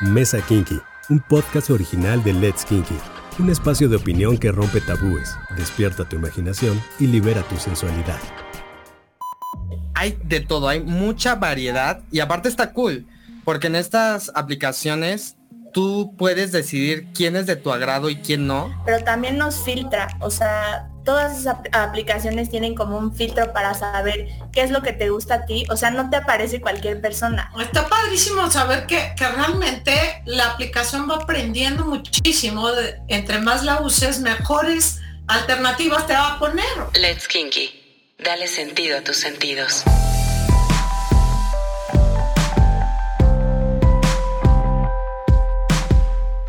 Mesa Kinky, un podcast original de Let's Kinky, un espacio de opinión que rompe tabúes, despierta tu imaginación y libera tu sensualidad. Hay de todo, hay mucha variedad y aparte está cool, porque en estas aplicaciones tú puedes decidir quién es de tu agrado y quién no. Pero también nos filtra, o sea, todas esas aplicaciones tienen como un filtro para saber qué es lo que te gusta a ti. O sea, no te aparece cualquier persona. Está padrísimo saber que, realmente la aplicación va aprendiendo muchísimo. entre más la uses, mejores alternativas te va a poner. Let's Kinky. Dale sentido a tus sentidos.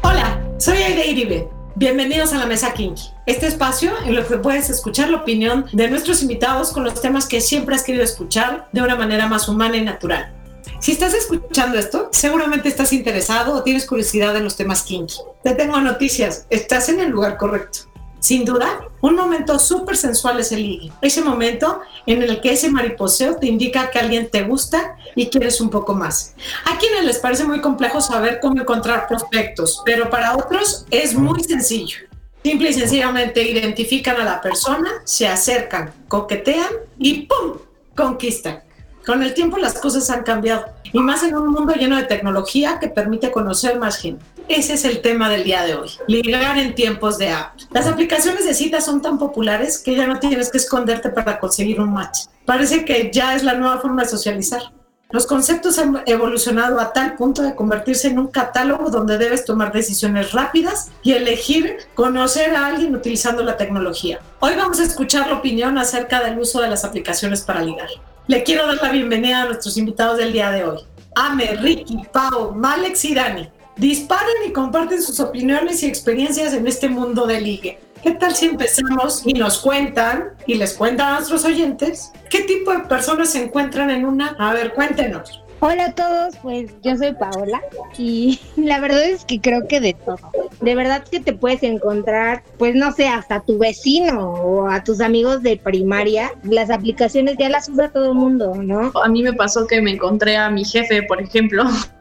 Hola, soy Aide Iribe Bienvenidos a la Mesa Kinky, este espacio en el que puedes escuchar la opinión de nuestros invitados con los temas que siempre has querido escuchar de una manera más humana y natural. Si estás escuchando esto, seguramente estás interesado o tienes curiosidad en los temas kinky. Te tengo noticias, estás en el lugar correcto. Sin duda, un momento súper sensual es el. Ese momento en el que ese mariposeo te indica que alguien te gusta y quieres un poco más. A quienes les parece muy complejo saber cómo encontrar prospectos, pero para otros es muy sencillo. Simple y sencillamente identifican a la persona, se acercan, coquetean y ¡pum! conquistan. Con el tiempo las cosas han cambiado y más en un mundo lleno de tecnología que permite conocer más gente. Ese es el tema del día de hoy, ligar en tiempos de app. Las aplicaciones de citas son tan populares que ya no tienes que esconderte para conseguir un match. Parece que ya es la nueva forma de socializar. Los conceptos han evolucionado a tal punto de convertirse en un catálogo donde debes tomar decisiones rápidas y elegir conocer a alguien utilizando la tecnología. Hoy vamos a escuchar la opinión acerca del uso de las aplicaciones para ligar. Le quiero dar la bienvenida a nuestros invitados del día de hoy. Ame, Ricky, Pau, Malex y Dani. Disparen y comparten sus opiniones y experiencias en este mundo de ligue. ¿Qué tal si empezamos y nos cuentan y les cuentan a nuestros oyentes qué tipo de personas se encuentran en una? A ver, cuéntenos. Hola a todos, pues yo soy Paola y la verdad es que creo que de todo. De verdad que te puedes encontrar, pues no sé, hasta tu vecino o a tus amigos de primaria. Las aplicaciones ya las usa todo el mundo, ¿no? A mí me pasó que me encontré a mi jefe, por ejemplo.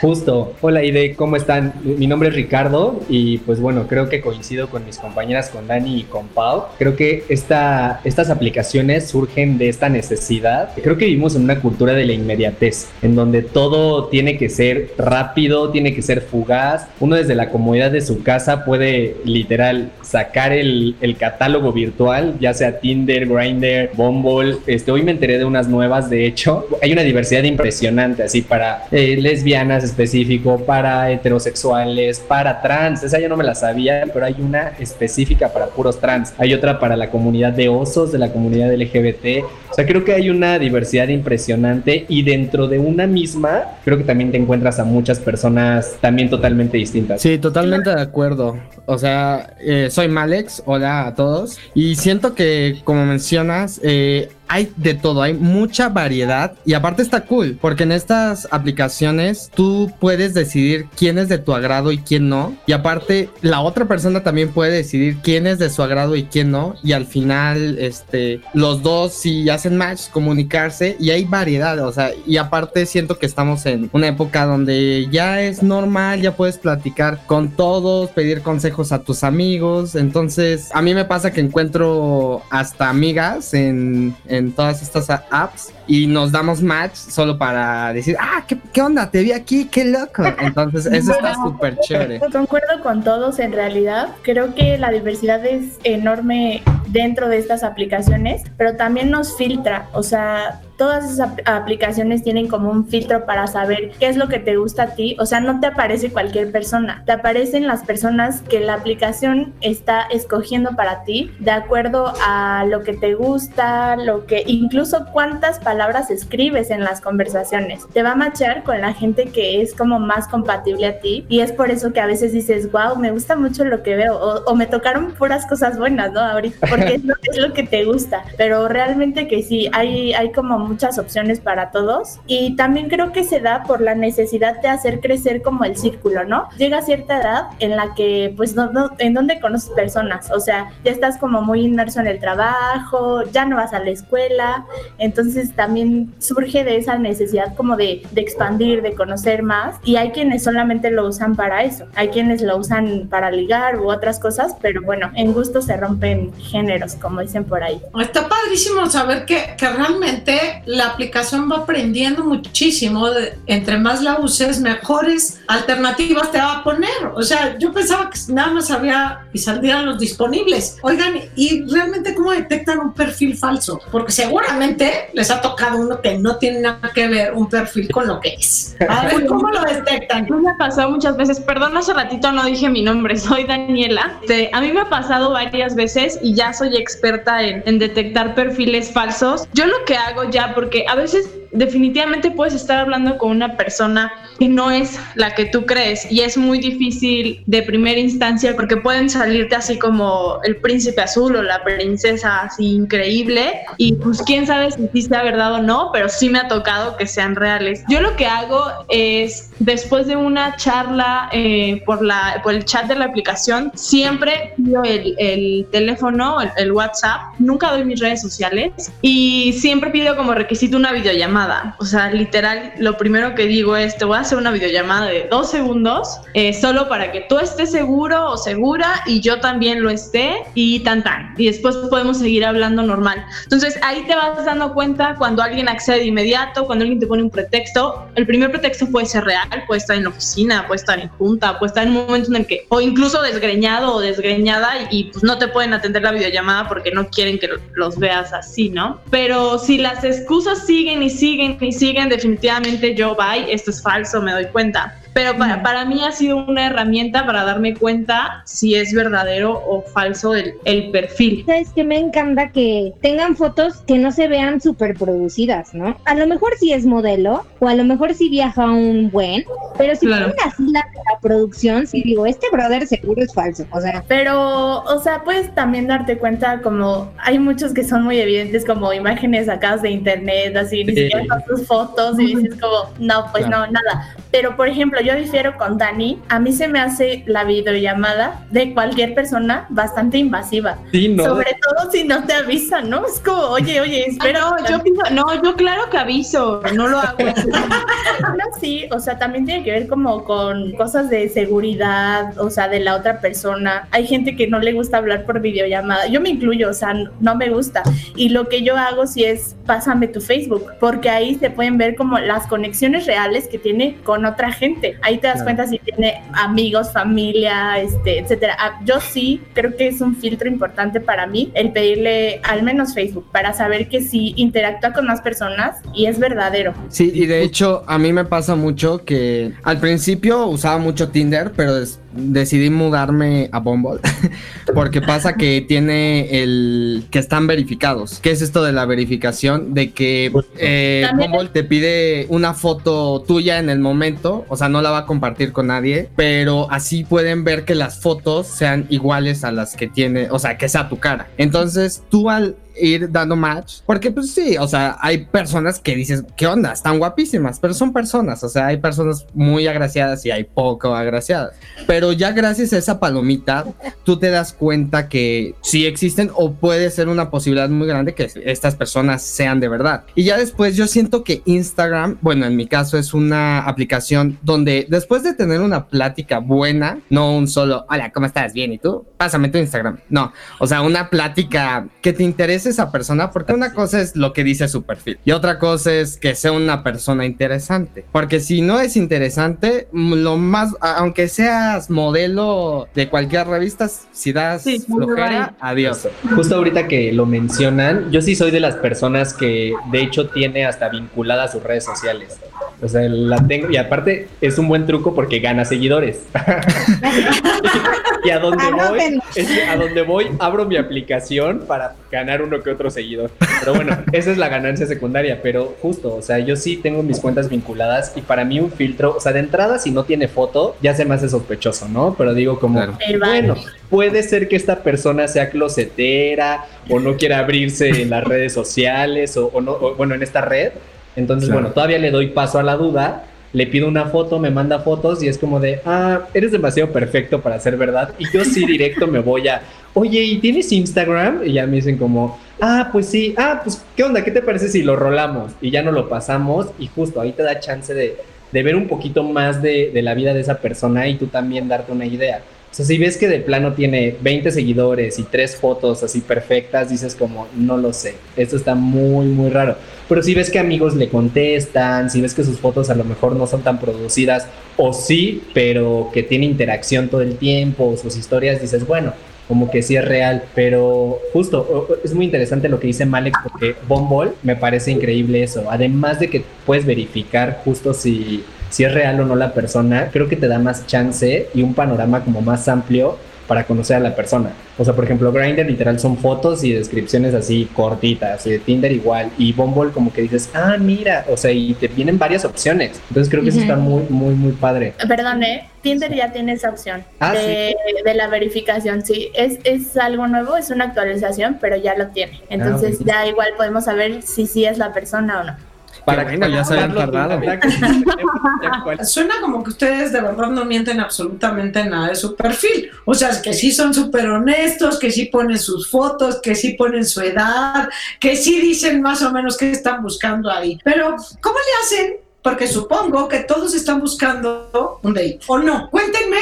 Justo. Hola Ide, ¿cómo están? Mi nombre es Ricardo y pues bueno, creo que coincido con mis compañeras, con Dani y con Pau. Creo que esta, estas aplicaciones surgen de esta necesidad. Creo que vivimos en una cultura de la inmediatez en donde todo tiene que ser rápido, tiene que ser fugaz. Uno desde la comodidad de su casa puede literal sacar el, catálogo virtual, ya sea Tinder, Grindr, Bumble. Este, hoy me enteré de unas nuevas, de hecho. Hay una diversidad impresionante, así para eh, lesbianas específico, para heterosexuales, para trans. Esa yo no me la sabía, pero hay una específica para puros trans. Hay otra para la comunidad de osos, de la comunidad LGBT. O sea, creo que hay una diversidad impresionante y dentro de una misma, creo que también te encuentras a muchas personas también totalmente distintas. Sí, totalmente de acuerdo. O sea, eh, soy Malex, hola a todos. Y siento que, como mencionas, eh, hay de todo, hay mucha variedad y aparte está cool, porque en estas aplicaciones tú puedes decidir quién es de tu agrado y quién no, y aparte la otra persona también puede decidir quién es de su agrado y quién no, y al final este los dos si hacen match comunicarse y hay variedad, o sea, y aparte siento que estamos en una época donde ya es normal, ya puedes platicar con todos, pedir consejos a tus amigos, entonces a mí me pasa que encuentro hasta amigas en en todas estas apps y nos damos match solo para decir, ah, ¿qué, onda? Te vi aquí, qué loco. Entonces, eso está súper chévere. Concuerdo con todos en realidad. Creo que la diversidad es enorme dentro de estas aplicaciones, pero también nos filtra, o sea, todas esas aplicaciones tienen como un filtro para saber qué es lo que te gusta a ti. O sea, no te aparece cualquier persona, te aparecen las personas que la aplicación está escogiendo para ti de acuerdo a lo que te gusta, lo que incluso cuántas palabras escribes en las conversaciones. Te va a machar con la gente que es como más compatible a ti y es por eso que a veces dices, wow, me gusta mucho lo que veo o, me tocaron puras cosas buenas, ¿no? Ahorita, porque es lo, es lo que te gusta. Pero realmente que sí, hay, hay como muchas opciones para todos. Y también creo que se da por la necesidad de hacer crecer como el círculo, ¿no? Llega a cierta edad en la que, pues, no, no, en donde conoces personas, o sea, ya estás como muy inmerso en el trabajo, ya no vas a la escuela, entonces también surge de esa necesidad como de, de expandir, de conocer más. Y hay quienes solamente lo usan para eso, hay quienes lo usan para ligar u otras cosas, pero bueno, en gusto se rompen géneros, como dicen por ahí. Está padrísimo saber que, que realmente la aplicación va aprendiendo muchísimo. de- entre más la uses, mejores alternativas te va a poner. O sea, yo pensaba que nada más había y saldrían los disponibles. Oigan, ¿y realmente cómo detectan un perfil falso? Porque seguramente les ha tocado uno que no tiene nada que ver un perfil con lo que es. A ver, ¿cómo lo detectan? No me ha pasado muchas veces, perdón, hace ratito no dije mi nombre, soy Daniela. Este, a mí me ha pasado varias veces y ya soy experta en, en detectar perfiles falsos. Yo lo que hago ya, porque a veces definitivamente puedes estar hablando con una persona que no es la que tú crees y es muy difícil de primera instancia porque pueden salirte así como el príncipe azul o la princesa así increíble y pues quién sabe si sea verdad o no, pero sí me ha tocado que sean reales. Yo lo que hago es después de una charla eh, por, la, por el chat de la aplicación, siempre pido el, el teléfono, el, el WhatsApp, nunca doy mis redes sociales y siempre pido como requisito una videollamada. O sea, literal, lo primero que digo es, te voy a hacer una videollamada de dos segundos, eh, solo para que tú estés seguro o segura y yo también lo esté y tan tan. Y después podemos seguir hablando normal. Entonces ahí te vas dando cuenta cuando alguien accede de inmediato, cuando alguien te pone un pretexto. El primer pretexto puede ser real, puede estar en la oficina, puede estar en junta, puede estar en un momento en el que, o incluso desgreñado o desgreñada y, pues no te pueden atender la videollamada porque no quieren que los veas así, ¿no? Pero si las excusas siguen y siguen y siguen, definitivamente yo, bye, esto es falso, me doy cuenta. Pero para, para, mí ha sido una herramienta para darme cuenta si es verdadero o falso el, el perfil. ¿Sabes que Me encanta que tengan fotos que no se vean súper producidas, ¿no? A lo mejor sí es modelo o a lo mejor sí viaja un buen, pero si Claro. ponen así la, la producción, sí digo, este brother seguro es falso. O sea, Pero, o sea, puedes también darte cuenta como hay muchos que son muy evidentes como imágenes sacadas de internet, así, ni siquiera son tus fotos y dices como, no, pues Claro. no, nada. Pero, por ejemplo, yo difiero con Dani, a mí se me hace la videollamada de cualquier persona bastante invasiva. Sí, no. Sobre todo si no te avisan, ¿no? Es como, oye, oye, espera. Ah, no, yo pienso- no, yo claro que aviso, no lo hago. Aún así, o sea, también tiene que ver como con cosas de seguridad, o sea, de la otra persona. Hay gente que no le gusta hablar por videollamada. Yo me incluyo, o sea, no me gusta. Y lo que yo hago sí es, pásame tu Facebook, porque ahí se pueden ver como las conexiones reales que tiene con otra gente. Ahí te das Claro. cuenta si tiene amigos, familia, este, etcétera. Ah, Yo sí creo que es un filtro importante para mí el pedirle al menos Facebook para saber que sí interactúa con más personas y es verdadero. Sí, y de hecho a mí me pasa mucho que al principio usaba mucho Tinder, pero des- decidí mudarme a Bumble porque pasa que tiene el que están verificados. ¿Qué es esto de la verificación? De que eh, Bumble te pide una foto tuya en el momento, o sea, no la va a compartir con nadie, pero así pueden ver que las fotos sean iguales a las que tiene, o sea, que sea tu cara. Entonces tú al ir dando match, porque pues sí, o sea, hay personas que dices, ¿qué onda? Están guapísimas, pero son personas, o sea, hay personas muy agraciadas y hay poco agraciadas. Pero ya gracias a esa palomita, tú te das cuenta que sí existen o puede ser una posibilidad muy grande que estas personas sean de verdad. Y ya después yo siento que Instagram, bueno, en mi caso es una aplicación donde después de tener una plática buena, no un solo, hola, ¿cómo estás? Bien, ¿y tú? Pásame tu Instagram. No, o sea, una plática que te esa persona, porque una cosa es lo que dice su perfil y otra cosa es que sea una persona interesante. Porque si no es interesante, mm, lo más, a- aunque seas modelo de cualquier revista, si das Sí, flojera, adiós. Justo ahorita que lo mencionan, yo sí soy de las personas que de hecho tiene hasta vinculadas sus redes sociales. O sea, la tengo y aparte es un buen truco porque gana seguidores. y a donde voy, a donde voy abro mi aplicación para ganar uno que otro seguidor. Pero bueno, esa es la ganancia secundaria, pero justo, o sea, yo sí tengo mis cuentas vinculadas y para mí un filtro, o sea, de entrada si no tiene foto, ya se me hace sospechoso, ¿no? Pero digo como, bueno, puede ser que esta persona sea closetera o no quiera abrirse en las redes sociales o, no, bueno, en esta red. Entonces, bueno, todavía le doy paso a la duda le pido una foto, me manda fotos y es como de, ah, eres demasiado perfecto para ser verdad. Y yo sí directo me voy a, oye, ¿y tienes Instagram? Y ya me dicen como, ah, pues sí, ah, pues, ¿qué onda? ¿Qué te parece si lo rolamos? Y ya no lo pasamos y justo ahí te da chance de, ver un poquito más de, de la vida de esa persona y tú también darte una idea. O sea, si ves que de plano tiene 20 seguidores y tres fotos así perfectas, dices como, no lo sé, esto está muy, muy raro. Pero si ves que amigos le contestan, si ves que sus fotos a lo mejor no son tan producidas, o sí, pero que tiene interacción todo el tiempo, sus historias, dices, bueno, como que sí es real, pero justo es muy interesante lo que dice Malek porque Bumble me parece increíble eso, además de que puedes verificar justo si si es real o no la persona, creo que te da más chance y un panorama como más amplio para conocer a la persona. O sea, por ejemplo, Grindr literal son fotos y descripciones así cortitas, y de Tinder igual, y Bumble como que dices, ah, mira, o sea, y te vienen varias opciones. Entonces creo que eso está muy, muy, muy padre. Perdón, ¿eh? Tinder ya tiene esa opción ah, de, de, la verificación, sí. Es, es algo nuevo, es una actualización, pero ya lo tiene. Ah, Entonces ya igual podemos saber si sí es la persona o no para que ya se hayan tardado. Suena como que ustedes de verdad no mienten absolutamente nada de su perfil. O sea, que sí son súper honestos, que sí ponen sus fotos, que sí ponen su edad, que sí dicen más o menos qué están buscando ahí. Pero, ¿cómo le hacen? Porque supongo que todos están buscando un date. ¿O no? Cuéntenme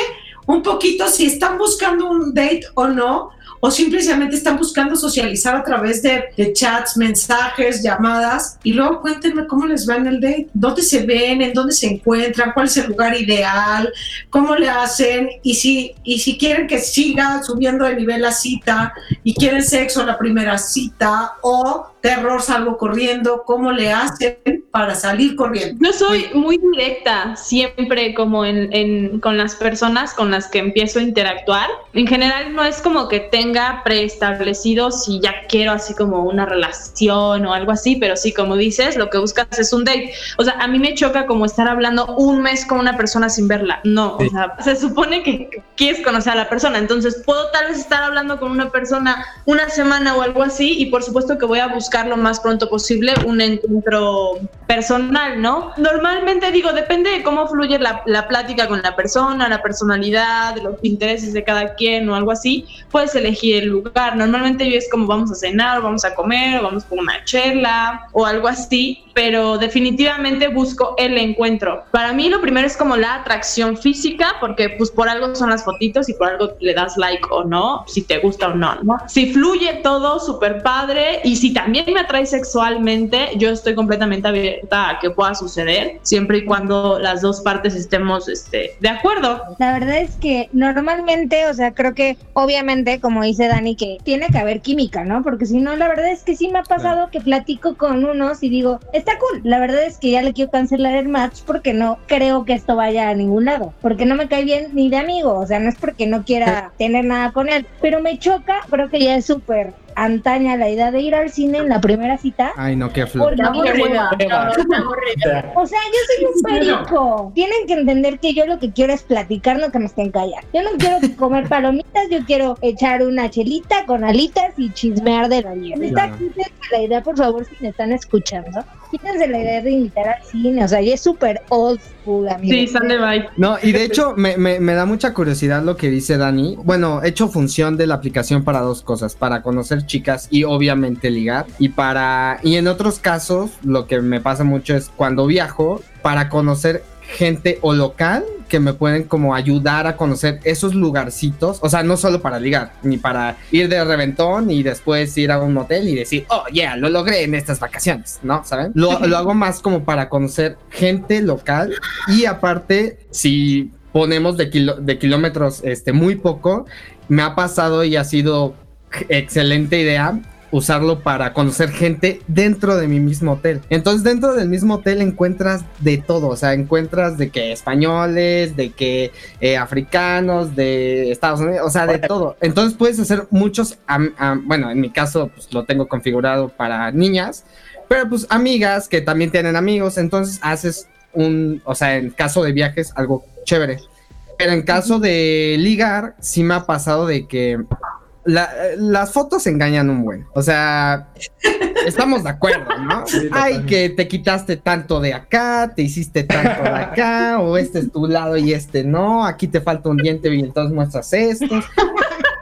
un poquito si están buscando un date o no o simplemente están buscando socializar a través de, chats, mensajes, llamadas y luego cuéntenme cómo les va en el date, dónde se ven, en dónde se encuentran, cuál es el lugar ideal, cómo le hacen y si, y si quieren que siga subiendo de nivel la cita y quieren sexo la primera cita o terror salgo corriendo, cómo le hacen para salir corriendo. Yo soy muy directa siempre como en, con las personas con las que empiezo a interactuar. En general no es como que tenga preestablecido si ya quiero así como una relación o algo así, pero sí, como dices, lo que buscas es un date. O sea, a mí me choca como estar hablando un mes con una persona sin verla. No, o sea, se supone que quieres conocer a la persona, entonces puedo tal vez estar hablando con una persona una semana o algo así y por supuesto que voy a buscar lo más pronto posible un encuentro personal, ¿no? Normalmente digo, depende de cómo fluye la, la plática con la persona, la personalidad, los intereses de cada quien o algo así, puedes elegir el lugar. Normalmente yo es como vamos a cenar, o vamos a comer, o vamos por una chela o algo así, pero definitivamente busco el encuentro. Para mí lo primero es como la atracción física, porque pues por algo son las fotitos y por algo le das like o no, si te gusta o no, ¿no? Si fluye todo súper padre y si también me atrae sexualmente, yo estoy completamente abierta a que pueda suceder, siempre y cuando las dos partes estemos este, de acuerdo. La verdad es que normalmente, o sea, creo que obviamente, como dice Dani, que tiene que haber química, ¿no? Porque si no, la verdad es que sí me ha pasado que platico con unos y digo, está cool. La verdad es que ya le quiero cancelar el match porque no creo que esto vaya a ningún lado, porque no me cae bien ni de amigo, o sea, no es porque no quiera tener nada con él, pero me choca, creo que ya es súper antaña la idea de ir al cine en la primera cita. Ay, no, qué flor. O sea, yo soy un perico. Tienen que entender que yo lo que quiero es platicar, no que me estén callando. Yo no quiero comer palomitas, yo quiero echar una chelita con alitas y chismear de la nieve. Está la idea, por favor, si me están escuchando. Quítense la idea de invitar al cine, o sea, ya es súper old school, amigo. Sí, sale bye. No, y de hecho, me, me, me da mucha curiosidad lo que dice Dani. Bueno, he hecho función de la aplicación para dos cosas, para conocer chicas y obviamente ligar. Y para, y en otros casos, lo que me pasa mucho es cuando viajo para conocer gente o local que me pueden como ayudar a conocer esos lugarcitos, o sea, no solo para ligar, ni para ir de reventón y después ir a un hotel y decir, oh, yeah, lo logré en estas vacaciones, ¿no? ¿Saben? Lo, lo hago más como para conocer gente local y aparte, si ponemos de, de kilómetros este, muy poco, me ha pasado y ha sido excelente idea usarlo para conocer gente dentro de mi mismo hotel. Entonces dentro del mismo hotel encuentras de todo, o sea, encuentras de que españoles, de que eh, africanos, de Estados Unidos, o sea, de todo. Entonces puedes hacer muchos, bueno, en mi caso pues, lo tengo configurado para niñas, pero pues amigas que también tienen amigos, entonces haces un, o sea, en caso de viajes, algo chévere. Pero en caso de ligar, sí me ha pasado de que las fotos engañan un buen. O sea, estamos de acuerdo, ¿no? Ay, que te quitaste tanto de acá, te hiciste tanto de acá, o este es tu lado y este no, aquí te falta un diente y entonces muestras estos.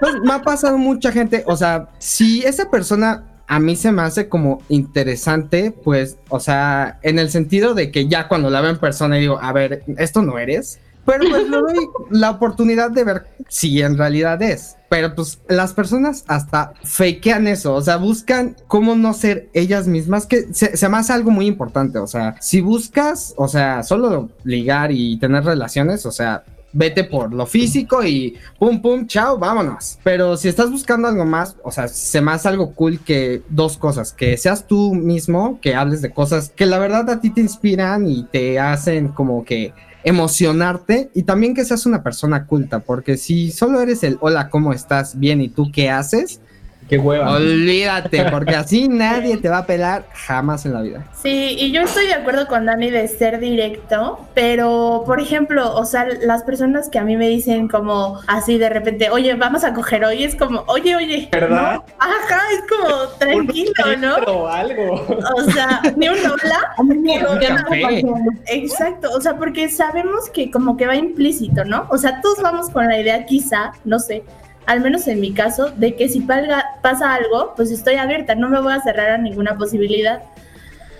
Pues me ha pasado mucha gente, o sea, si esa persona a mí se me hace como interesante, pues, o sea, en el sentido de que ya cuando la veo en persona y digo, a ver, esto no eres, pero pues le doy la oportunidad de ver si en realidad es. Pero pues las personas hasta fakean eso, o sea, buscan cómo no ser ellas mismas, que se, se me hace algo muy importante, o sea, si buscas, o sea, solo ligar y tener relaciones, o sea, vete por lo físico y pum, pum, chao, vámonos. Pero si estás buscando algo más, o sea, se me hace algo cool que dos cosas, que seas tú mismo, que hables de cosas que la verdad a ti te inspiran y te hacen como que emocionarte y también que seas una persona culta, porque si solo eres el hola, ¿cómo estás? Bien, ¿y tú qué haces? Qué hueva. Olvídate, porque así nadie te va a pelar jamás en la vida. Sí, y yo estoy de acuerdo con Dani de ser directo, pero por ejemplo, o sea, las personas que a mí me dicen como así de repente, oye, vamos a coger hoy, es como, oye, oye, ¿verdad? ¿no? Ajá, es como tranquilo, ¿no? O algo. O sea, ni un hola. café. Exacto, o sea, porque sabemos que como que va implícito, ¿no? O sea, todos vamos con la idea quizá, no sé, al menos en mi caso, de que si pasa algo, pues estoy abierta, no me voy a cerrar a ninguna posibilidad.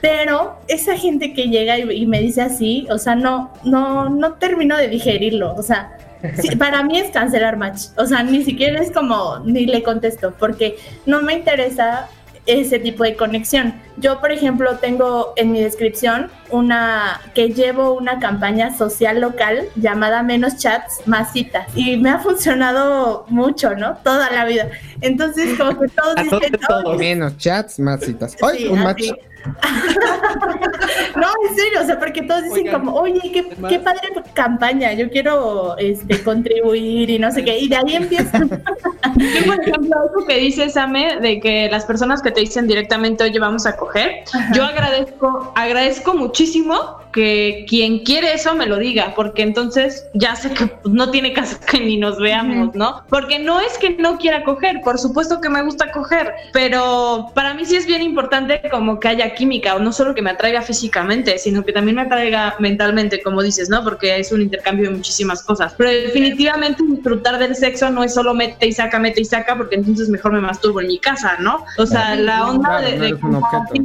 Pero esa gente que llega y, me dice así, o sea, no, no, no termino de digerirlo. O sea, para mí es cancelar match. O sea, ni siquiera es como, ni le contesto, porque no me interesa ese tipo de conexión. Yo, por ejemplo, tengo en mi descripción una que llevo una campaña social local llamada Menos Chats, Más Citas. Y me ha funcionado mucho, ¿no? Toda la vida. Entonces, como que todos dicen... Menos chats, más citas. ¡Ay, un match! no, en serio, o sea, porque todos dicen como, oye, qué, qué, padre campaña, yo quiero este, contribuir y no sé qué, y de ahí empieza. yo, por ejemplo, algo que dice Same, de que las personas que te dicen directamente, oye, vamos a coger, yo agradezco, agradezco muchísimo que quien quiere eso me lo diga, porque entonces ya sé que pues, no tiene caso que ni nos veamos, ¿no? Porque no es que no quiera coger, por supuesto que me gusta coger, pero para mí sí es bien importante como que haya química, o no solo que me atraiga físicamente, sino que también me atraiga mentalmente, como dices, ¿no? Porque es un intercambio de muchísimas cosas. Pero definitivamente disfrutar del sexo no es solo mete y saca, mete y saca, porque entonces mejor me masturbo en mi casa, ¿no? O sea, la onda de, de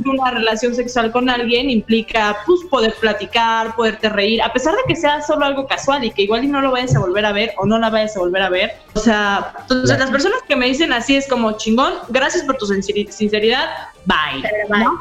una relación sexual con alguien implica, pues, poder platicar, poderte reír, a pesar de que sea solo algo casual y que igual y no lo vayas a volver a ver o no la vayas a volver a ver. O sea, entonces las personas que me dicen así es como chingón, gracias por tu sinceridad, bye.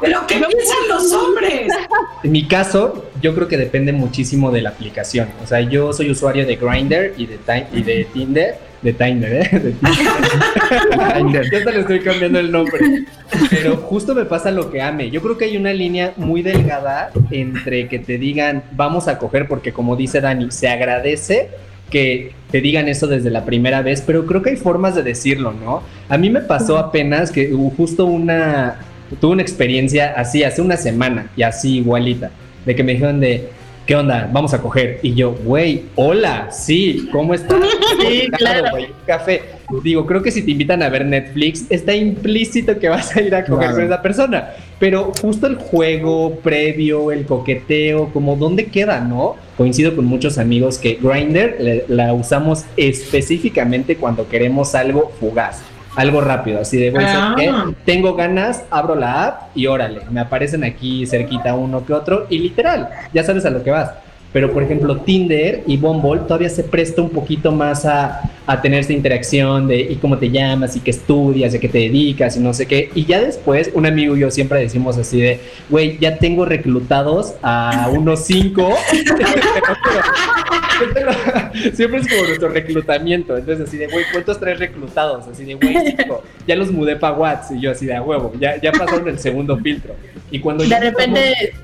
Pero ¿qué piensan los hombres? En mi caso, yo creo que depende muchísimo de la aplicación. O sea, yo soy usuario de Grindr y de, y de Tinder. De Tinder, ¿eh? De Tinder. ya te le estoy cambiando el nombre. Pero justo me pasa lo que ame. Yo creo que hay una línea muy delgada entre que te digan, vamos a coger, porque como dice Dani, se agradece que te digan eso desde la primera vez, pero creo que hay formas de decirlo, ¿no? A mí me pasó apenas que justo una, tuve una experiencia así hace una semana y así igualita, de que me dijeron de, ¿qué onda? Vamos a coger. Y yo, güey, hola, sí, ¿cómo estás? Sí, claro. café. Digo, creo que si te invitan a ver Netflix, está implícito que vas a ir a coger con esa persona. Pero justo el juego previo, el coqueteo, como dónde queda, ¿no? Coincido con muchos amigos que Grindr la usamos específicamente cuando queremos algo fugaz algo rápido, así de, bueno, ah. tengo ganas, abro la app y órale, me aparecen aquí cerquita uno que otro y literal, ya sabes a lo que vas. Pero por ejemplo, Tinder y Bumble todavía se presta un poquito más a, a tener esta interacción de y cómo te llamas y qué estudias y a qué te dedicas y no sé qué. Y ya después, un amigo y yo siempre decimos así de, güey, ya tengo reclutados a unos cinco. Siempre es como nuestro reclutamiento. Entonces, así de, güey, ¿cuántos tres reclutados? Así de, güey. Ya los mudé para WhatsApp. Y yo, así de, a huevo, ya, ya pasaron el segundo filtro. Y cuando de repente,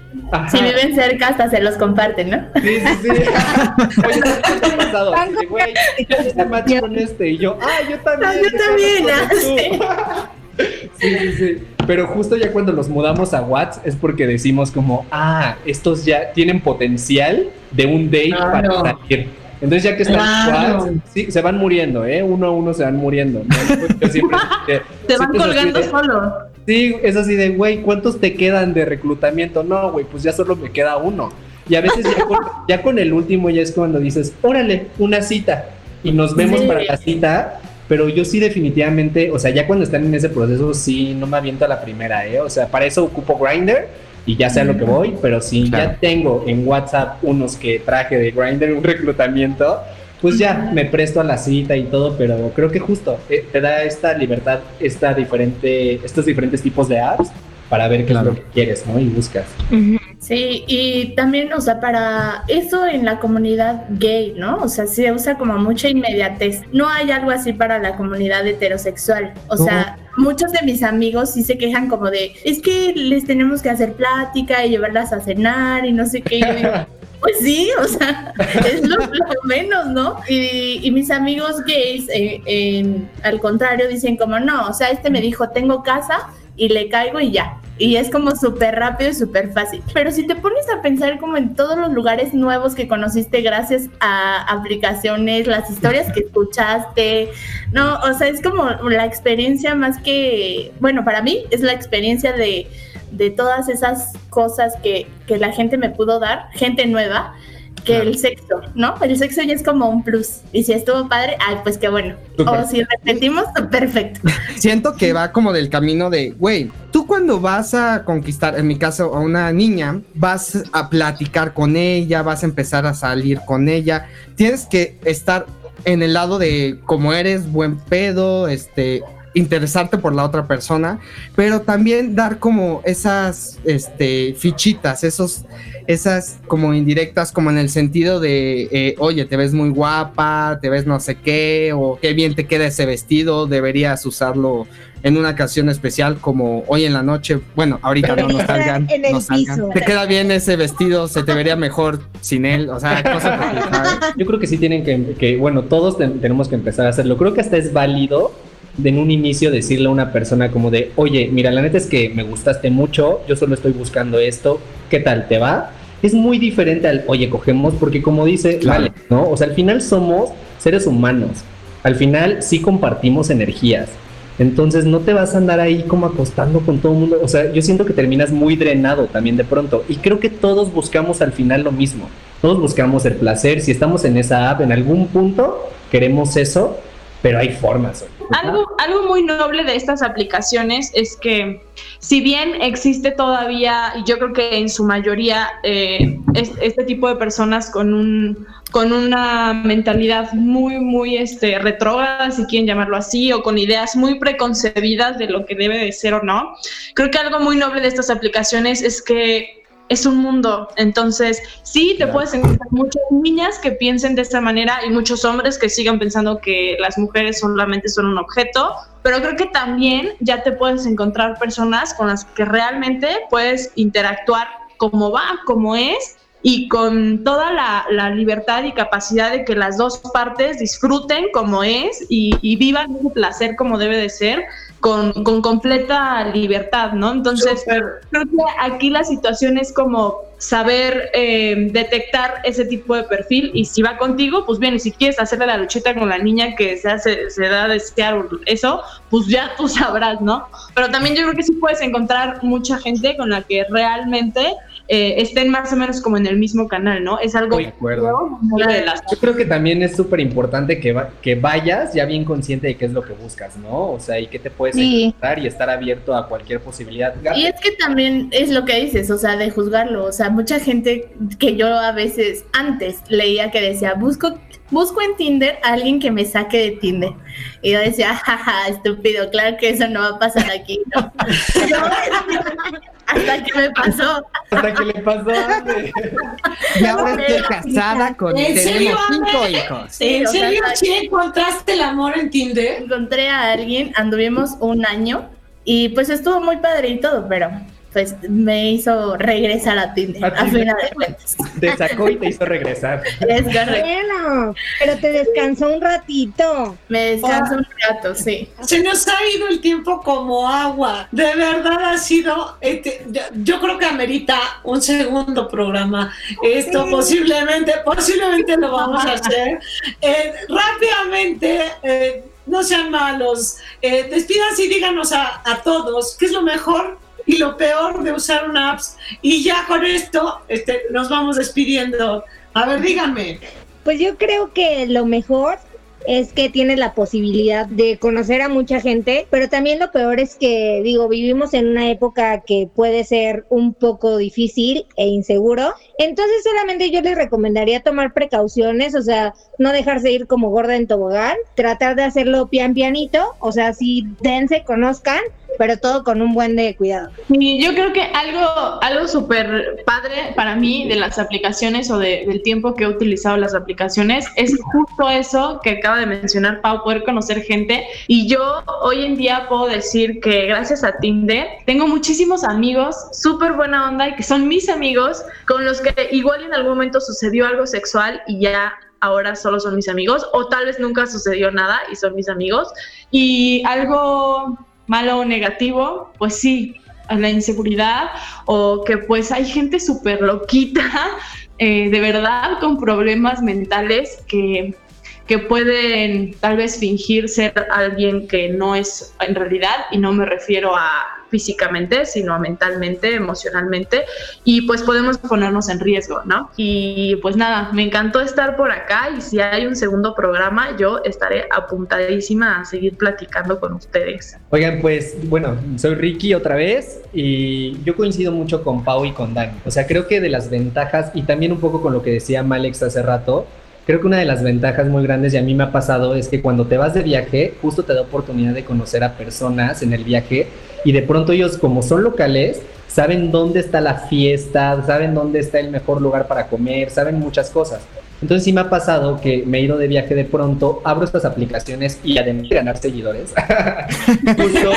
si viven cerca, hasta se los comparten, ¿no? Sí, sí, sí. Oye, ¿qué ha pasado? Así de, güey, yo hice match con este. Y yo, ah, yo también. Ah, yo también. Ah, sí, sí, sí. Pero justo ya cuando los mudamos a WhatsApp es porque decimos como, ah, estos ya tienen potencial de un date Claro. para salir. Entonces ya que están Claro. WhatsApp, sí, se van muriendo, ¿eh? Uno a uno se van muriendo. ¿no? Yo siempre que- Te van colgando de- solo. Sí, es así de, güey, ¿cuántos te quedan de reclutamiento? No, güey, pues ya solo me queda uno. Y a veces ya con, ya con el último ya es cuando dices, órale, una cita. Y nos vemos Sí. para la cita. Pero yo sí definitivamente, o sea, ya cuando están en ese proceso, sí, no me aviento a la primera, ¿eh? O sea, para eso ocupo Grinder y ya sé a lo que voy, pero si Claro. ya tengo en WhatsApp unos que traje de Grinder un reclutamiento, pues ya me presto a la cita y todo, pero creo que justo eh, te da esta libertad, esta diferente, estos diferentes tipos de apps para ver qué Claro. es lo que quieres, ¿no? Y buscas. Sí, y también, o sea, para eso en la comunidad gay, ¿no? O sea, se usa como mucha inmediatez. No hay algo así para la comunidad heterosexual. O sea, muchos de mis amigos sí se quejan como de, es que les tenemos que hacer plática y llevarlas a cenar y no sé qué. Y yo digo, Pues sí, o sea, es lo, lo menos, ¿no? Y, y mis amigos gays, eh, al contrario, dicen como, no, o sea, este me dijo, tengo casa y le caigo y ya. Y es como súper rápido y súper fácil. Pero si te pones a pensar como en todos los lugares nuevos que conociste gracias a aplicaciones, las historias que escuchaste, no, o sea, es como la experiencia más que, bueno, para mí es la experiencia de, de todas esas cosas que, que la gente me pudo dar, gente nueva, que Claro. el sexo, ¿no? El sexo ya es como un plus. Y si estuvo padre, ay, pues qué bueno. O si repetimos, perfecto. Siento que va como del camino de, güey, tú cuando vas a conquistar, en mi caso, a una niña, vas a platicar con ella, vas a empezar a salir con ella, tienes que estar en el lado de como eres, buen pedo, este interesarte por la otra persona, pero también dar como esas este fichitas, esos esas como indirectas como en el sentido de eh, oye, te ves muy guapa, te ves no sé qué o qué bien te queda ese vestido, deberías usarlo en una ocasión especial como hoy en la noche, bueno, ahorita no, no salgan, En el no salgan. piso. Te queda bien ese vestido, se te vería mejor sin él, o sea. Yo creo que sí tienen que, que bueno, todos ten- tenemos que empezar a hacerlo. Creo que hasta es válido de en un inicio decirle a una persona como de, oye, mira, la neta es que me gustaste mucho, yo solo estoy buscando esto, ¿qué tal te va? Es muy diferente al, oye, cogemos, porque como dice, Claro. vale, ¿no? O sea, al final somos seres humanos, al final sí compartimos energías. Entonces no te vas a andar ahí como acostando con todo el mundo. O sea, yo siento que terminas muy drenado también de pronto. Y creo que todos buscamos al final lo mismo. Todos buscamos el placer. Si estamos en esa app, en algún punto queremos eso, pero hay formas. Algo, algo muy noble de estas aplicaciones es que si bien existe todavía, y yo creo que en su mayoría, eh, es- este tipo de personas con un con una mentalidad muy, muy este, retrógrada, si quieren llamarlo así, o con ideas muy preconcebidas de lo que debe de ser o no. Creo que algo muy noble de estas aplicaciones es que es un mundo. Entonces, sí, te Claro. puedes encontrar muchas niñas que piensen de esta manera y muchos hombres que sigan pensando que las mujeres solamente son un objeto, pero creo que también ya te puedes encontrar personas con las que realmente puedes interactuar como va, como es y con toda la, la libertad y capacidad de que las dos partes disfruten como es y, y vivan ese placer como debe de ser con, con completa libertad, ¿no? Entonces, creo que aquí la situación es como saber eh, detectar ese tipo de perfil y si va contigo, pues bien, y si quieres hacerle la luchita con la niña que se, hace, se da a desear eso, pues ya tú sabrás, ¿no? Pero también yo creo que sí puedes encontrar mucha gente con la que realmente eh, estén más o menos como en el mismo canal, ¿no? Es algo De acuerdo. Yo creo que también es súper importante que, va- que vayas ya bien consciente de qué es lo que buscas, ¿no? O sea, y qué te puedes Sí. encontrar y estar abierto a cualquier posibilidad. Y es que también es lo que dices, o sea, de juzgarlo. O sea, mucha gente que yo a veces antes leía que decía, busco, busco en Tinder a alguien que me saque de Tinder. Y yo decía, jaja, estúpido, claro que eso no va a pasar aquí. ¿no? Hasta que me pasó. Hasta que le pasó. Y ahora estoy casada con ¿En serio, tenemos cinco hijos. ¿En serio, Che, encontraste el amor en Tinder? encontré a alguien, anduvimos un año y pues estuvo muy padre y todo, pero pues me hizo regresar a Tinder, A a final de cuentas. Te sacó y te hizo regresar. Es correcto. Bueno, pero te descansó un ratito. Me descanso un rato, sí. Se nos ha ido el tiempo como agua. De verdad ha sido. este, yo, yo creo que amerita un segundo programa. Esto posiblemente, posiblemente lo vamos a hacer. Eh, rápidamente, eh, no sean malos. Eh, despídanse y díganos a, a todos qué es lo mejor y lo peor de usar una apps. Y ya con esto este, nos vamos despidiendo. A ver, díganme. Pues yo creo que lo mejor es que tienes la posibilidad de conocer a mucha gente, pero también lo peor es que, digo, vivimos en una época que puede ser un poco difícil e inseguro. Entonces solamente yo les recomendaría tomar precauciones, o sea, no dejarse ir como gorda en tobogán, tratar de hacerlo pian pianito, o sea, sí, dense, conozcan, pero todo con un buen de cuidado. Y yo creo que algo, algo súper padre para mí de las aplicaciones o de- del tiempo que he utilizado las aplicaciones es justo eso que acaba de mencionar Pau, poder conocer gente. Y yo hoy en día puedo decir que gracias a Tinder tengo muchísimos amigos súper buena onda y que son mis amigos con los que igual en algún momento sucedió algo sexual y ya ahora solo son mis amigos o tal vez nunca sucedió nada y son mis amigos. Y algo malo o negativo, pues sí, a la inseguridad o que pues hay gente súper loquita, eh, de verdad, con problemas mentales que, que pueden tal vez fingir ser alguien que no es en realidad y no me refiero a físicamente, sino a mentalmente, emocionalmente y pues podemos ponernos en riesgo, ¿no? Y pues nada, me encantó estar por acá y si hay un segundo programa yo estaré apuntadísima a seguir platicando con ustedes. Oigan, pues bueno, soy Ricky otra vez y yo coincido mucho con Pau y con Dani. O sea, creo que de las ventajas y también un poco con lo que decía Malex hace rato, creo que una de las ventajas muy grandes y a mí me ha pasado es que cuando te vas de viaje, justo te da oportunidad de conocer a personas en el viaje y de pronto ellos como son locales, saben dónde está la fiesta, saben dónde está el mejor lugar para comer, saben muchas cosas. Entonces sí me ha pasado que me he ido de viaje de pronto, abro estas aplicaciones y además de ganar seguidores, justo,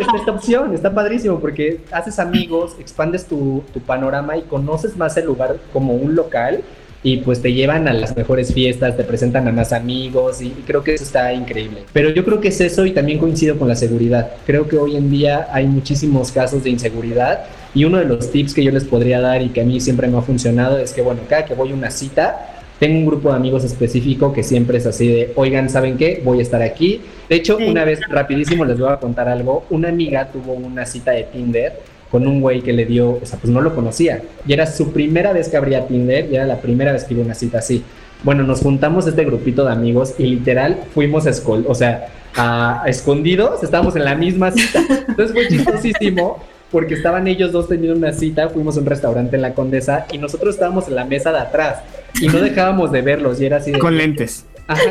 está esta opción, está padrísimo porque haces amigos, expandes tu, tu panorama y conoces más el lugar como un local y pues te llevan a las mejores fiestas, te presentan a más amigos y, y creo que eso está increíble. Pero yo creo que es eso y también coincido con la seguridad. Creo que hoy en día hay muchísimos casos de inseguridad y uno de los tips que yo les podría dar y que a mí siempre me ha funcionado es que bueno, cada que voy a una cita, tengo un grupo de amigos específico que siempre es así de, oigan, ¿saben qué? Voy a estar aquí. De hecho, Sí. una vez, rapidísimo, les voy a contar algo. Una amiga tuvo una cita de Tinder con un güey que le dio, o sea, pues no lo conocía. Y era su primera vez que abría Tinder y era la primera vez que iba a una cita así. Bueno, nos juntamos este grupito de amigos y literal fuimos a escol, o sea, a, a escondidos, estábamos en la misma cita. Entonces fue chistosísimo porque estaban ellos dos teniendo una cita, fuimos a un restaurante en la Condesa y nosotros estábamos en la mesa de atrás y no dejábamos de verlos y era así de... Con lentes. Ajá.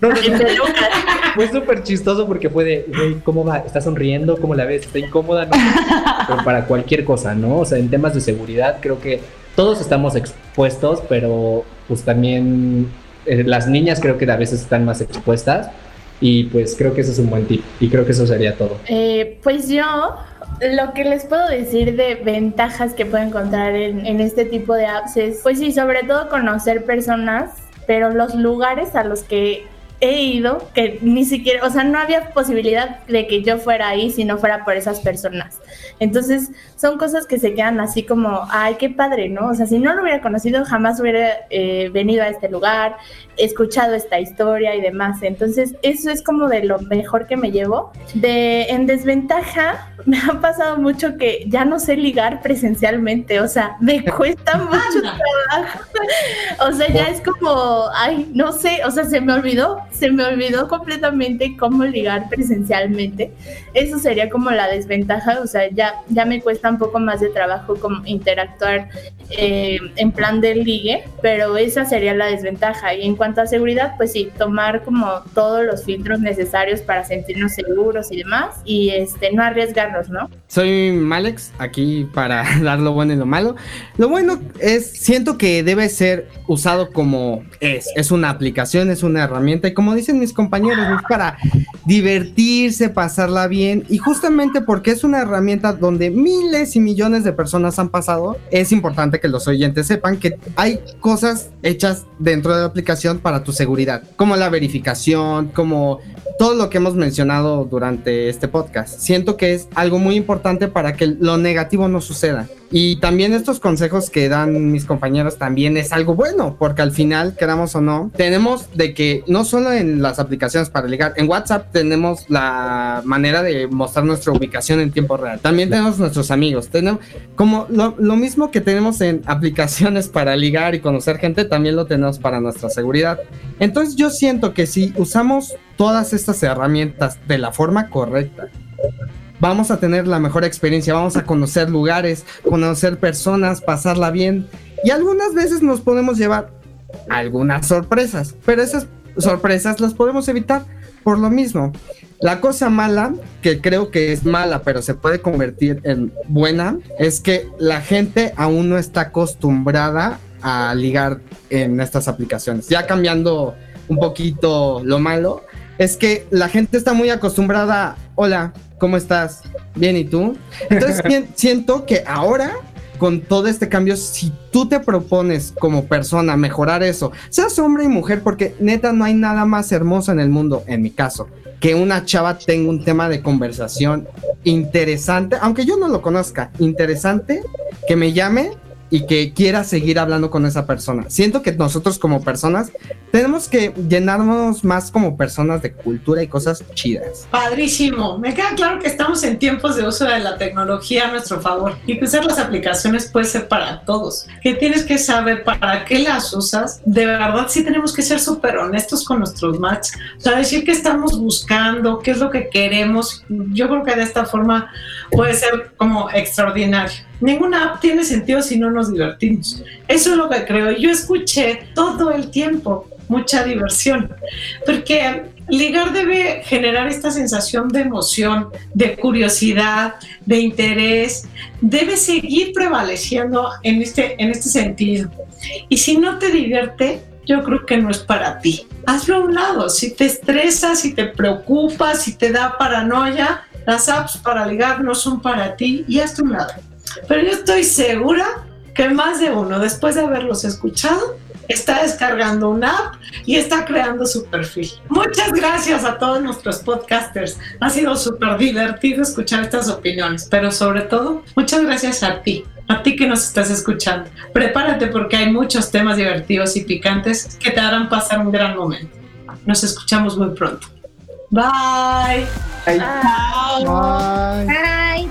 No, no, no. Fue súper chistoso porque fue de, güey, ¿cómo va? ¿Está sonriendo? ¿Cómo la ves? ¿Está incómoda? No. Pero para cualquier cosa, ¿no? O sea, en temas de seguridad creo que todos estamos expuestos, pero pues también eh, las niñas creo que a veces están más expuestas y pues creo que ese es un buen tip y creo que eso sería todo. Eh, pues yo lo que les puedo decir de ventajas que puedo encontrar en, en este tipo de apps es, pues sí, sobre todo conocer personas, pero los lugares a los que he ido, que ni siquiera, o sea, no había posibilidad de que yo fuera ahí si no fuera por esas personas. Entonces, son cosas que se quedan así como, ay, qué padre, ¿no? O sea, si no lo hubiera conocido, jamás hubiera eh, venido a este lugar, escuchado esta historia y demás. Entonces, eso es como de lo mejor que me llevo. De, en desventaja, me ha pasado mucho que ya no sé ligar presencialmente, o sea, me cuesta mucho trabajo. O sea, ya es como, ay, no sé, o sea, se me olvidó se me olvidó completamente cómo ligar presencialmente. Eso sería como la desventaja, o sea, ya, ya me cuesta un poco más de trabajo como interactuar eh, en plan del ligue, pero esa sería la desventaja. Y en cuanto a seguridad, pues sí, tomar como todos los filtros necesarios para sentirnos seguros y demás, y este, no arriesgarnos, ¿no? Soy Malex, aquí para dar lo bueno y lo malo. Lo bueno es, siento que debe ser usado como es, es una aplicación, es una herramienta, y como dicen mis compañeros, es para divertirse, pasarla bien, y justamente porque es una herramienta donde miles y millones de personas han pasado, es importante que los oyentes sepan que hay cosas hechas dentro de la aplicación para tu seguridad, como la verificación, como todo lo que hemos mencionado durante este podcast. Siento que es algo muy importante para que lo negativo no suceda. Y también estos consejos que dan mis compañeros también es algo bueno, porque al final, queramos o no, tenemos de que no solo en las aplicaciones para ligar, en WhatsApp tenemos la manera de mostrar nuestra ubicación en tiempo real. También tenemos nuestros amigos, tenemos como lo, lo mismo que tenemos en aplicaciones para ligar y conocer gente, también lo tenemos para nuestra seguridad. Entonces yo siento que si usamos todas estas herramientas de la forma correcta, vamos a tener la mejor experiencia, vamos a conocer lugares, conocer personas, pasarla bien y algunas veces nos podemos llevar algunas sorpresas, pero esas sorpresas las podemos evitar por lo mismo. La cosa mala, que creo que es mala, pero se puede convertir en buena, es que la gente aún no está acostumbrada a ligar en estas aplicaciones. Ya cambiando un poquito lo malo, es que la gente está muy acostumbrada, hola, ¿cómo estás? Bien, ¿y tú? Entonces siento que ahora, con todo este cambio, si tú te propones como persona mejorar eso, seas hombre y mujer, porque neta no hay nada más hermoso en el mundo, en mi caso, que una chava tenga un tema de conversación interesante, aunque yo no lo conozca, interesante, que me llame y que quiera seguir hablando con esa persona. Siento que nosotros como personas tenemos que llenarnos más como personas de cultura y cosas chidas. Padrísimo. Me queda claro que estamos en tiempos de uso de la tecnología a nuestro favor y que usar las aplicaciones puede ser para todos. Que tienes que saber para qué las usas. De verdad, sí tenemos que ser súper honestos con nuestros matches. O sea, decir qué estamos buscando, qué es lo que queremos. Yo creo que de esta forma puede ser como extraordinario. Ninguna app tiene sentido si no nos divertimos. Eso es lo que creo. Yo escuché todo el tiempo mucha diversión, porque ligar debe generar esta sensación de emoción, de curiosidad, de interés, debe seguir prevaleciendo en este, en este sentido. Y si no te divierte, yo creo que no es para ti. Hazlo a un lado. Si te estresas, si te preocupas, si te da paranoia, las apps para ligar no son para ti y hazlo a un lado. Pero yo estoy segura que más de uno, después de haberlos escuchado, está descargando una app y está creando su perfil. Muchas gracias a todos nuestros podcasters. Ha sido súper divertido escuchar estas opiniones, pero sobre todo, muchas gracias a ti, a ti que nos estás escuchando. Prepárate porque hay muchos temas divertidos y picantes que te harán pasar un gran momento. Nos escuchamos muy pronto. Bye. Bye. Bye. Bye.